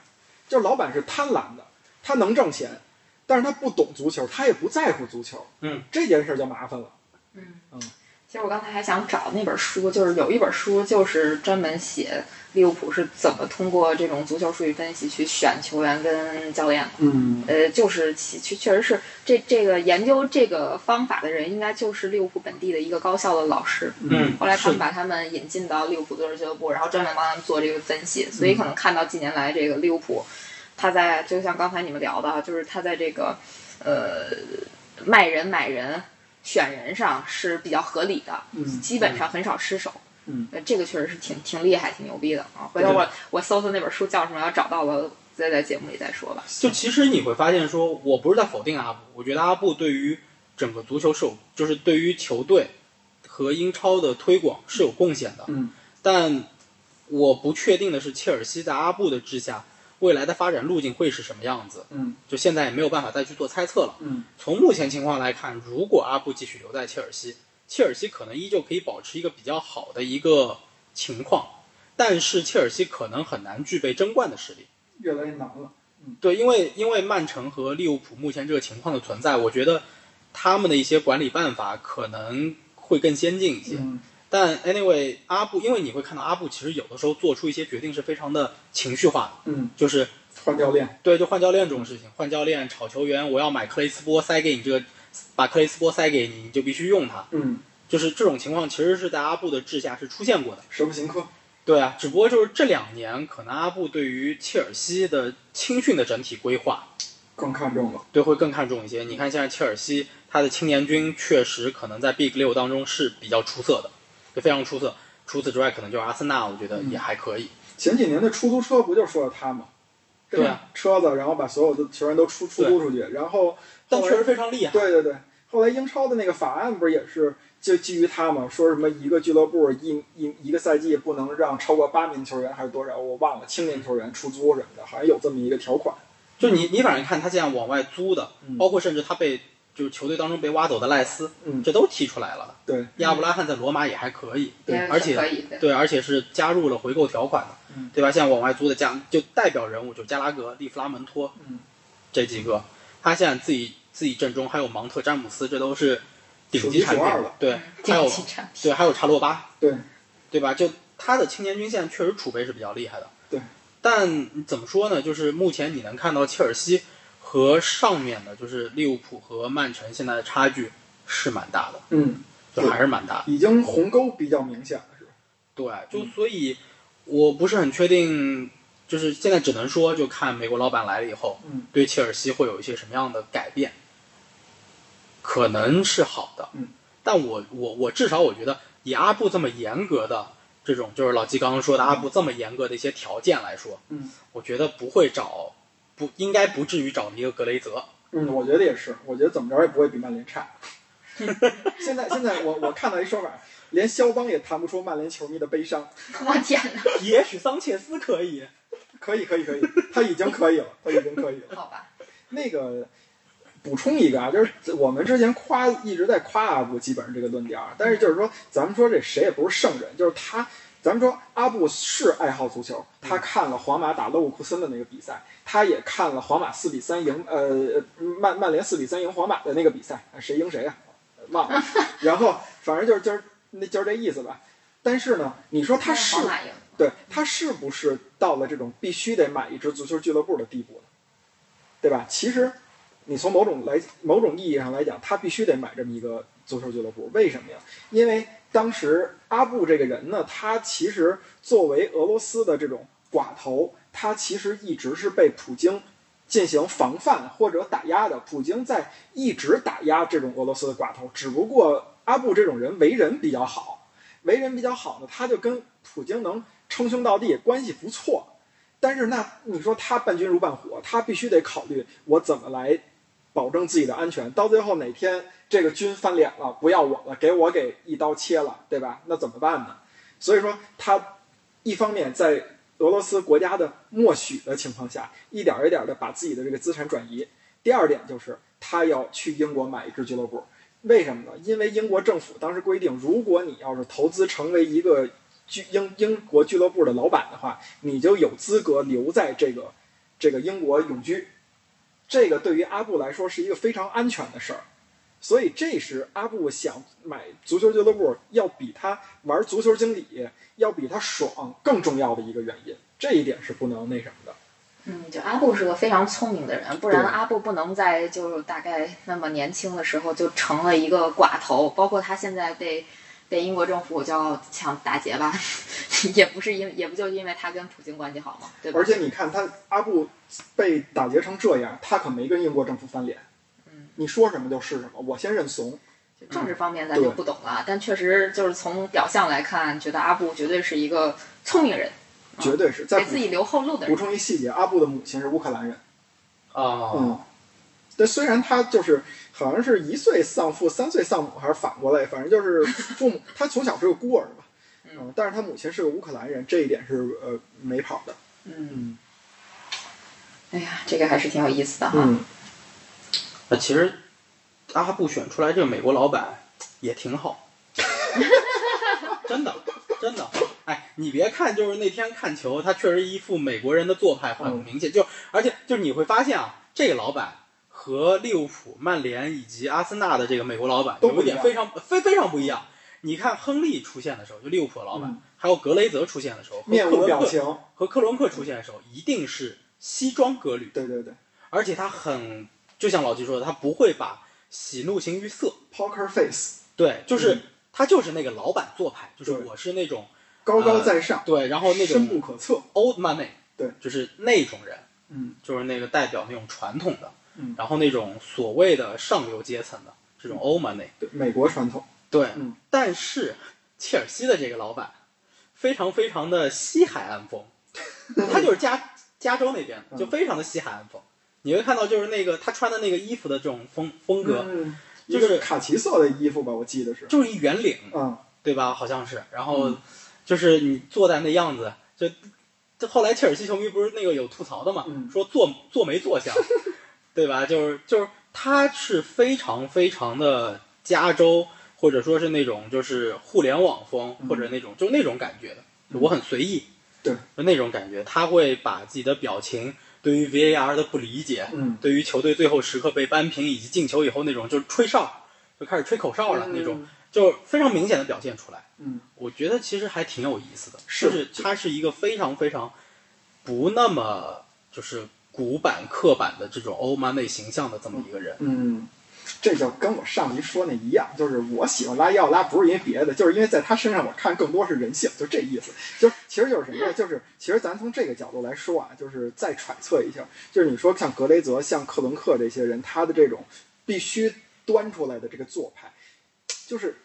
C: 就是老板是贪婪的，他能挣钱，但是他不懂足球，他也不在乎足球，
D: 嗯，
C: 这件事儿就麻烦了。
B: 嗯
C: 嗯
B: 其实我刚才还想找那本书，就是有一本书就是专门写利物浦是怎么通过这种足球数据分析去选球员跟教练的。
C: 嗯
B: 呃，就是其确确实是这这个研究这个方法的人，应该就是利物浦本地的一个高校的老师。
D: 嗯
B: 后来他们把他们引进到利物浦足球俱乐部，然后专门帮他们做这个分析，所以可能看到近年来这个利物浦，他在就像刚才你们聊的啊，就是他在这个呃卖人买人选人上是比较合理的，
C: 嗯
B: 基本上很少失手。
C: 嗯
B: 呃，这个确实是挺挺厉害、挺牛逼的啊！回头我我搜搜那本书叫什么，要找到了再在节目里再说吧。
D: 就其实你会发现说，我不是在否定阿布，我觉得阿布对于整个足球是有，就是对于球队和英超的推广是有贡献的。
C: 嗯
D: 但我不确定的是，切尔西在阿布的治下，未来的发展路径会是什么样子？
C: 嗯
D: 就现在也没有办法再去做猜测了。
C: 嗯
D: 从目前情况来看，如果阿布继续留在切尔西，切尔西可能依旧可以保持一个比较好的一个情况，但是切尔西可能很难具备争冠的实力。
C: 越来越难了。
D: 对，因为因为曼城和利物浦目前这个情况的存在，我觉得他们的一些管理办法可能会更先进一些。
C: 嗯
D: 但 anyway，阿布，因为你会看到阿布其实有的时候做出一些决定是非常的情绪化的，
C: 嗯，
D: 就是
C: 换教练。
D: 对，就换教练这种事情，换教练炒球员，我要买克雷斯波塞给你这个，把克雷斯波塞给你，你就必须用他。
C: 嗯，
D: 就是这种情况其实是在阿布的治下是出现过的。
C: 舍不行科。
D: 对啊，只不过就是这两年，可能阿布对于切尔西的青训的整体规划，
C: 更看重了。
D: 对会更看重一些。你看现在切尔西，他的青年军确实可能在 Big 六当中是比较出色的，就非常出色。除此之外，可能就是阿森纳，我觉得也还可以。
C: 前几年的出租车不就说了他吗？
D: 对啊，
C: 车子，然后把所有的球员都出出租出去，然后后
D: 但确实非常厉害。
C: 对对对，后来英超的那个法案不是也是就基于他嘛，说什么一个俱乐部一一一个赛季不能让超过八名球员还是多少，我忘了，青年球员出租什么的，好像有这么一个条款。
D: 就你你反正看他这样往外租的，
C: 嗯
D: 包括甚至他被就是球队当中被挖走的赖斯，
C: 嗯，
D: 这都踢出来了。
C: 对，
D: 亚布拉罕在罗马也还可以，
C: 对
D: 而且
B: 可以的。
D: 对，而且是加入了回购条款的，
C: 嗯
D: 对吧？像往外租的加就代表人物就加拉格、利弗拉门托，
C: 嗯
D: 这几个，他现在自己自己阵中还有芒特、詹姆斯，这都是顶级产品
C: 了。
D: 对，还有对，还有查洛巴，
C: 对，
D: 对吧？就他的青年军现在确实储备是比较厉害的，
C: 对。
D: 但怎么说呢？就是目前你能看到切尔西和上面的，就是利物浦和曼城现在的差距是蛮大的，
C: 嗯，
D: 就还是蛮大的。
C: 已经鸿沟比较明显了，是吧？
D: 对，就所以我不是很确定，就是现在只能说，就看美国老板来了以后，
C: 嗯，
D: 对切尔西会有一些什么样的改变，可能是好的，
C: 嗯，
D: 但我我我至少我觉得，以阿布这么严格的这种，就是老季刚刚说的阿布这么严格的一些条件来说，
C: 嗯，
D: 我觉得不会找，不应该不至于找一个格雷泽，
C: 嗯，我觉得也是，我觉得怎么着也不会比曼联差。现在现在我我看到一说法，连肖邦也谈不出曼联球迷的悲伤。
B: 我天哪，
D: 也许桑切斯可以，
C: 可以可以可以，他已经可以了，他已经可以了。
B: 好吧，
C: 那个补充一个啊，就是我们之前夸一直在夸阿布，基本上这个论调啊，但是就是说，咱们说这谁也不是圣人，就是他，咱们说阿布是爱好足球，他看了皇马打勒沃库森的那个比赛，他也看了皇马四比三赢呃曼曼联四比三赢皇马的那个比赛，谁赢谁啊？忘了，然后反正就是就是那就是这意思吧。但是呢，你说他是对他是不是到了这种必须得买一支足球俱乐部的地步呢？对吧？其实，你从某种来某种意义上来讲，他必须得买这么一个足球俱乐部。为什么呀？因为当时阿布这个人呢，他其实作为俄罗斯的这种寡头，他其实一直是被普京进行防范或者打压的。普京在一直打压这种俄罗斯的寡头，只不过阿布这种人为人比较好，为人比较好呢，他就跟普京能称兄道弟，关系不错。但是那你说他伴君如伴虎，他必须得考虑我怎么来保证自己的安全。到最后哪天这个军翻脸了，不要我了，给我给一刀切了，对吧？那怎么办呢？所以说他一方面在俄罗斯国家的默许的情况下，一点一点的把自己的这个资产转移。第二点就是他要去英国买一支俱乐部，为什么呢？因为英国政府当时规定，如果你要是投资成为一个俱英英国俱乐部的老板的话，你就有资格留在这个这个英国永居。这个对于阿布来说是一个非常安全的事儿，所以这是阿布想买足球俱乐部要比他玩足球经理要比他爽更重要的一个原因。这一点是不能那什么的。
B: 嗯，就阿布是个非常聪明的人，不然阿布不能在就是大概那么年轻的时候就成了一个寡头，包括他现在被被英国政府叫抢打劫吧，也不是因也不就因为他跟普京关系好嘛，对吧？
C: 而且你看他阿布被打劫成这样，他可没跟英国政府翻脸。
B: 嗯，
C: 你说什么就是什么，我先认怂。
B: 政治方面咱就不懂了，但确实就是从表象来看，觉得阿布绝对是一个聪明人，
C: 绝对是。在
B: 给自己留后路的
C: 补。充一细节，阿布的母亲是乌克兰人。
D: 哦，
C: 嗯，对，虽然他就是好像是一岁丧父，三岁丧母，还是反过来，反正就是父母，他从小是个孤儿嘛。嗯，但是他母亲是个乌克兰人，这一点是呃没跑的。
B: 嗯，哎呀，这个还是挺有意思的哈。
C: 嗯，
D: 那其实阿布选出来这个美国老板也挺好，真的真的。哎，你别看就是那天看球，他确实一副美国人的做派很
C: 嗯
D: 明显，就而且就是你会发现啊，这个老板和利物浦、曼联以及阿森纳的这个美国老板
C: 都
D: 有一点非常非非常不一样。你看亨利出现的时候，就利物浦的老板，
C: 嗯
D: 还有格雷泽出现的时候，和
C: 面无表情。
D: 和克伦克出现的时候，一定是西装革履，
C: 对对对
D: 而且他很，就像老季说的，他不会把喜怒形于色。
C: ，Poker Face，
D: 对，就是、
C: 嗯
D: 他就是那个老板做派，就是我是那种
C: 高高在上，
D: 对，然后那
C: 深不可测。
D: old money，
C: 对，
D: 就是那种人，
C: 嗯
D: 就是那个代表那种传统的，
C: 嗯。
D: 然后那种所谓的上流阶层的这种 old money，
C: 对，美国传统。
D: 对，
C: 嗯。
D: 但是切尔西的这个老板非常非常的西海岸风，他就是加加州那边的，
C: 嗯。
D: 就非常的西海岸风。你会看到就是那个他穿的那个衣服的这种风风格，
C: 嗯，
D: 就是
C: 卡其色的衣服吧，我记得是。
D: 就是一圆领，
C: 嗯，
D: 对吧？好像是，然后
C: 嗯。
D: 就是你坐在那样子，就就后来切尔西球迷不是那个有吐槽的嘛，
C: 嗯。
D: 说坐坐没坐相，对吧？就是就是他是非常非常的加州，或者说是那种就是互联网风，
C: 嗯
D: 或者那种就那种感觉的，我很随意，
C: 对，
D: 就那种感觉，他会把自己的表情对于 VAR 的不理解，
C: 嗯，
D: 对于球队最后时刻被扳平以及进球以后那种就是吹哨，就开始吹口哨了、那种，就非常明显的表现出来。
C: 嗯，
D: 我觉得其实还挺有意思的，
C: 是
D: 就是他是一个非常非常不那么就是古板刻板的这种欧曼内形象的这么一个人。
C: 嗯，这就跟我上集说那一样，就是我喜欢拉伊奥拉不是因为别的，就是因为在他身上我看更多是人性，就这意思。就其实就是什么呀？就是其实咱从这个角度来说啊，就是再揣测一下，就是你说像格雷泽、像克伦克这些人，他的这种必须端出来的这个做派，就是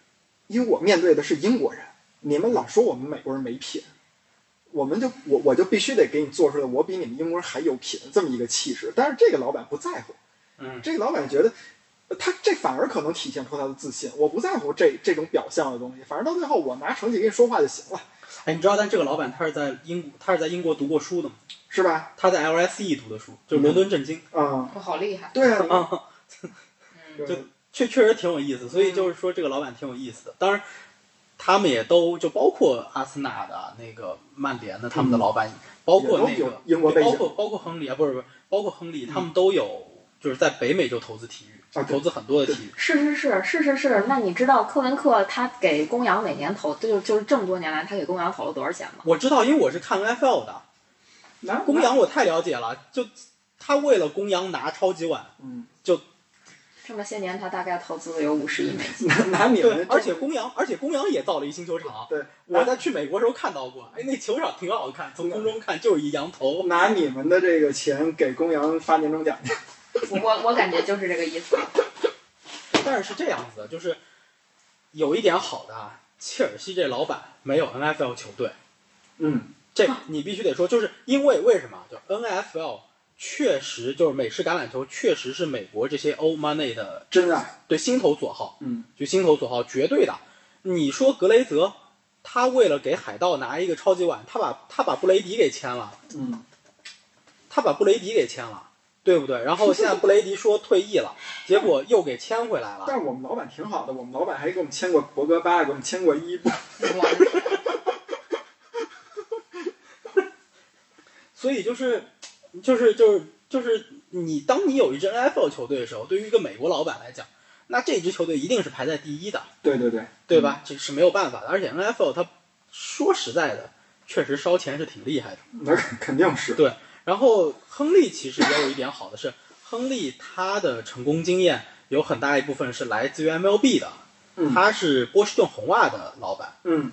C: 因为我面对的是英国人，你们老说我们美国人没品，我们就我我就必须得给你做出来，我比你们英国人还有品这么一个气势。但是这个老板不在乎，
D: 嗯，
C: 这个老板觉得。呃他这反而可能体现出他的自信，我不在乎这这种表象的东西，反正到最后我拿成绩跟你说话就行了，
D: 哎，你知道，但这个老板他是在英国，他是在英国读过书的吗？
C: 是吧？
D: 他在 LSE 读的书，就是伦敦政经。
C: 啊、
B: 我好厉害。
C: 对啊，
D: 啊，
B: 嗯，
D: 就确确实挺有意思，所以就是说这个老板挺有意思的。当然，他们也都就包括阿森纳的那个曼联的他们的老板，包括那个
C: 英国
D: 包括包括亨利啊，不是不是，包括亨利，他们都有就是在北美就投资体育，
C: 啊
D: 投资很多的体育。
B: 是是是是是是。那你知道科文克他给公羊每年投，就就是这么多年来他给公羊投了多少钱吗？
D: 我知道，因为我是看 NFL 的，公羊我太了解了，就他为了公羊拿超级碗，
C: 嗯，
B: 这么些年他大概投资了有五十亿美金。
C: 拿拿你们
D: 而且公羊，而且公羊也造了一新球场。
C: 对，
D: 我在去美国时候看到过，哎，那球场挺好看，从空中看就是一羊头。
C: 拿你们的这个钱给公羊发年终奖去，
B: 我我我感觉就是这个意思。
D: 但是是这样子的，就是有一点好的啊，切尔西这老板没有 NFL 球队，
C: 嗯，
D: 这你必须得说，就是因为为什么？就 NFL 确实就是美式橄榄球，确实是美国这些 old money 的
C: 真爱，
D: 对心头所好，
C: 嗯，
D: 就心头所好，绝对的。你说格雷泽，他为了给海盗拿一个超级碗，他把他把布雷迪给签了，
C: 嗯，
D: 他把布雷迪给签了，对不对？然后现在布雷迪说退役了，结果又给签回来了。
C: 但是我们老板挺好的，我们老板还给我们签过博格巴，给我们签过伊布，
D: 所以就是，就是就是就是你当你有一支 NFL 球队的时候，对于一个美国老板来讲，那这支球队一定是排在第一的，
C: 对对对，
D: 对吧？这是没有办法的。而且 NFL 它说实在的，确实烧钱是挺厉害的。
C: 那肯定是，
D: 对然后亨利其实也有一点好的是，亨利他的成功经验有很大一部分是来自于 MLB 的，
C: 嗯
D: 他是波士顿红袜的老板。
C: 嗯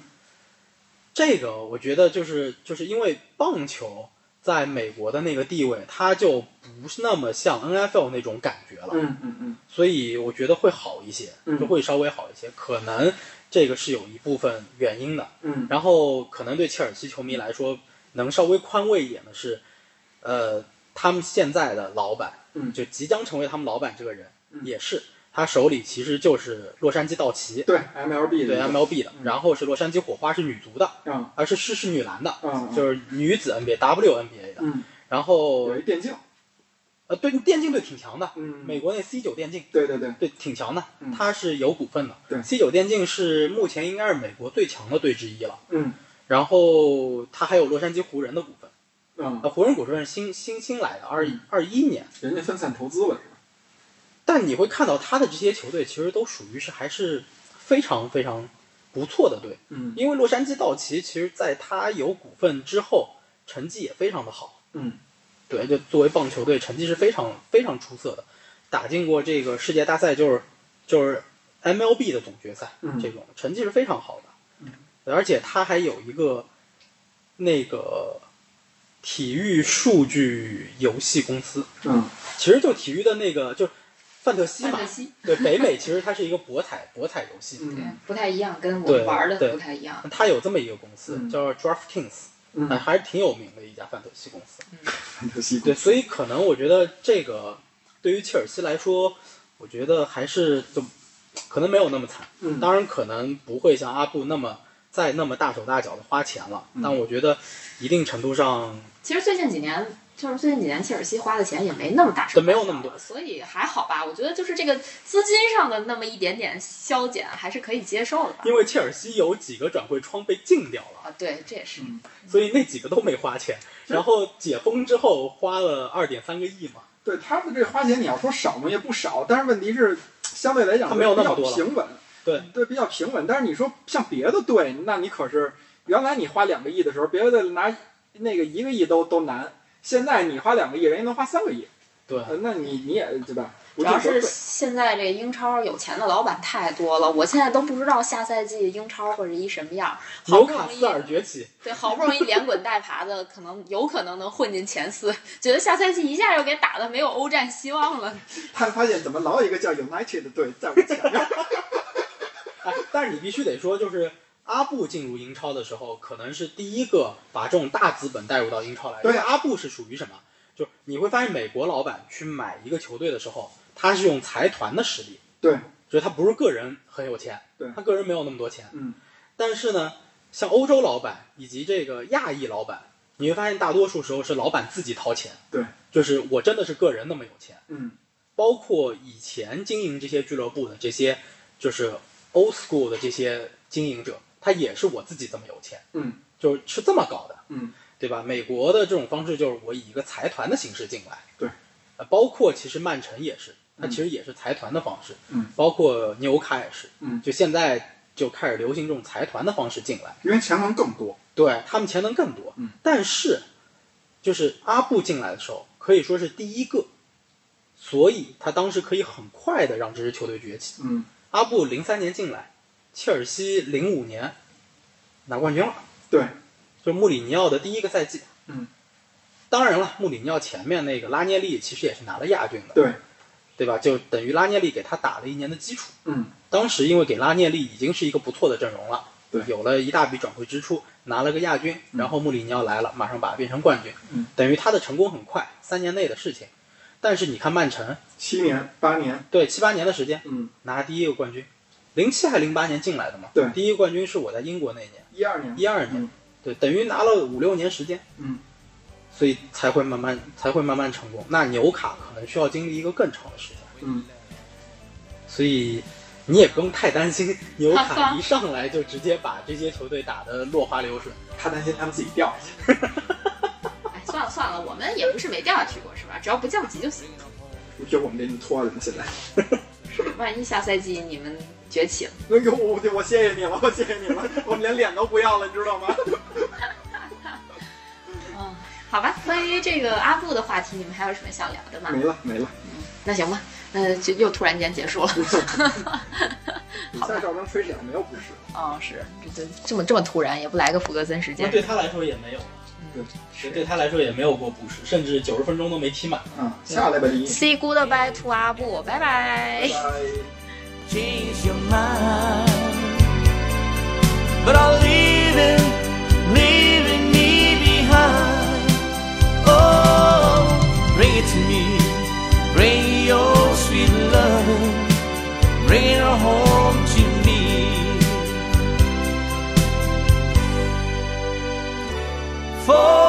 D: 这个我觉得就是就是因为棒球在美国的那个地位，它就不是那么像 NFL 那种感觉了，
C: 嗯嗯嗯，
D: 所以我觉得会好一些，
C: 嗯。
D: 就会稍微好一些。可能这个是有一部分原因的。
C: 嗯。
D: 然后可能对切尔西球迷来说，能稍微宽慰一点的是，呃，他们现在的老板，
C: 嗯。
D: 就即将成为他们老板这个人，
C: 嗯。
D: 也是他手里其实就是洛杉矶道奇，
C: 对 MLB
D: 对
C: 的
D: MLB 的，
C: 嗯
D: 然后是洛杉矶火花是女足的，
C: 啊
D: 而是是是女篮的，
C: 啊，
D: 就是女子 NBA WNBA 的，
C: 嗯，
D: 然后
C: 有一电竞，
D: 呃对电竞队挺强的，
C: 嗯，
D: 美国那 C 九电竞。
C: 对对对，
D: 对，挺强的
C: 嗯，
D: 它是有股份的。
C: 对
D: ，C 九电竞是目前应该是美国最强的队之一了。
C: 嗯
D: 然后它还有洛杉矶湖人的股份，
C: 嗯，
D: 呃，湖人股份是新新新来的，二二一年。
C: 人家分散投资了？
D: 但你会看到他的这些球队其实都属于是还是非常非常不错的队，
C: 嗯。
D: 因为洛杉矶道奇其实在他有股份之后，成绩也非常的好。
C: 嗯。
D: 对，就作为棒球队，成绩是非常非常出色的，打进过这个世界大赛，就是就是 MLB 的总决赛，
C: 嗯。
D: 这种成绩是非常好的。
C: 嗯。
D: 而且他还有一个那个体育数据游戏公司，
C: 嗯。
D: 其实就体育的那个就范特西嘛，
B: 西，
D: 对，北美其实它是一个博彩博彩游戏，
B: 对
C: 嗯，
B: 不太一样，跟我们玩的不太一样。
D: 它有这么一个公司、
C: 嗯。
D: 叫 DraftKings，、
C: 嗯。
D: 哎，还是挺有名的一家范特西公司。
C: 范特西
D: 对，所以可能我觉得这个对于切尔西来说，我觉得还是就可能没有那么惨。
C: 嗯。
D: 当然，可能不会像阿布那么再那么大手大脚的花钱了，
C: 嗯。
D: 但我觉得一定程度上，
B: 其实最近几年，就是最近几年切尔西花的钱也没那么大
D: 没有那么多
B: 所以还好吧。我觉得就是这个资金上的那么一点点削减，还是可以接受的吧。
D: 因为切尔西有几个转会窗被禁掉了，
B: 啊，对，这也是。
C: 嗯
D: 所以那几个都没花钱。然后解封之后花了二点三个亿嘛，
C: 对他们这花钱，你要说少嘛？也不少，但是问题是相对来讲
D: 他没有那么多了
C: 平稳，
D: 对
C: 对，比较平稳。但是你说像别的队，那你可是原来你花两个亿的时候，别的队拿那个一个亿都都难，现在你花两个亿，人家能花三个亿，
D: 对。
C: 呃那你你也对吧？
B: 主要是。现在这英超有钱的老板太多了，我现在都不知道下赛季英超会是一什么样。好不容易
D: 纽卡斯尔崛起，
B: 对，好不容易连滚带爬的，可能有可能能混进前四，觉得下赛季一下就给打的没有欧战希望了。
C: 他发现怎么老有一个叫 United 的队在我前面。
D: 哎，但是你必须得说，就是阿布进入英超的时候，可能是第一个把这种大资本带入到英超来。
C: 对
D: 因为阿布是属于什么？就你会发现，美国老板去买一个球队的时候，他是用财团的实力，
C: 对，
D: 就是他不是个人很有钱，
C: 对
D: 他个人没有那么多钱。
C: 嗯，
D: 但是呢，像欧洲老板以及这个亚裔老板，你会发现大多数时候是老板自己掏钱。
C: 对，
D: 就是我真的是个人那么有钱。
C: 嗯，
D: 包括以前经营这些俱乐部的这些，就是 old school 的这些经营者，他也是我自己这么有钱，
C: 嗯，
D: 就是这么搞的，
C: 嗯，
D: 对吧？美国的这种方式就是我以一个财团的形式进来，
C: 对，
D: 呃，包括其实曼城也是，它其实也是财团的方式，
C: 嗯，
D: 包括纽卡也是，
C: 嗯。
D: 就现在就开始流行这种财团的方式进来，
C: 因为钱能更多。
D: 对他们钱能更多，
C: 嗯，
D: 但是就是阿布进来的时候，可以说是第一个，所以他当时可以很快的让这支球队崛起。
C: 嗯，
D: 阿布零三年进来，切尔西零五年拿冠军了，
C: 对，
D: 就是穆里尼奥的第一个赛季。
C: 嗯，
D: 当然了，穆里尼奥前面那个拉涅利其实也是拿了亚军的，
C: 对，
D: 对吧？就等于拉涅利给他打了一年的基础。
C: 嗯，
D: 当时因为给拉涅利已经是一个不错的阵容了，
C: 对
D: 有了一大笔转会支出，拿了个亚军，
C: 嗯
D: 然后穆里尼奥来了，马上把它变成冠军，
C: 嗯，
D: 等于他的成功很快，三年内的事情。但是你看曼城，
C: 七年八年。
D: 对七八年的时间
C: 嗯，
D: 拿第一个冠军，零七还零八年进来的嘛，
C: 对
D: 第一个冠军是我在英国那年，
C: 一二年。
D: 一二年，
C: 嗯
D: 对，等于拿了五六年时间，
C: 嗯，
D: 所以才会慢慢才会慢慢成功。那纽卡可能需要经历一个更长的时间。
C: 嗯，
D: 所以你也不用太担心 纽卡一上来就直接把这些球队打得落花流水。
C: 他担心他们自己掉下去。
B: 哎，算了算了，我们也不是没掉下去过，是吧？只要不降级就行。
C: 不就我们给你拖着呢，现在。
B: 万一下赛季你们崛起了，
C: 哎呦，我我谢谢你了，我谢谢你了，我们连脸都不要了，你知道吗？
B: 嗯，好吧。关于这个阿布的话题，你们还有什么想聊的吗？
C: 没了没了，
B: 那行吧，那就又突然间结束了。
C: 比赛照常吹响，没有不是。
B: 哦，是，这这这么这么突然，也不来个福格森时间。
D: 对他来说也没有，
C: 对，
D: 是对他来说也没有过补时，甚至九十分钟都没踢满。
C: 嗯，下来吧你。
B: Say goodbye to 阿布，拜拜。
C: 拜拜。
A: Change your mind. But I'll leave it, leaving me behind. Oh, bring it to me, bring your sweet love, bring it home to me. For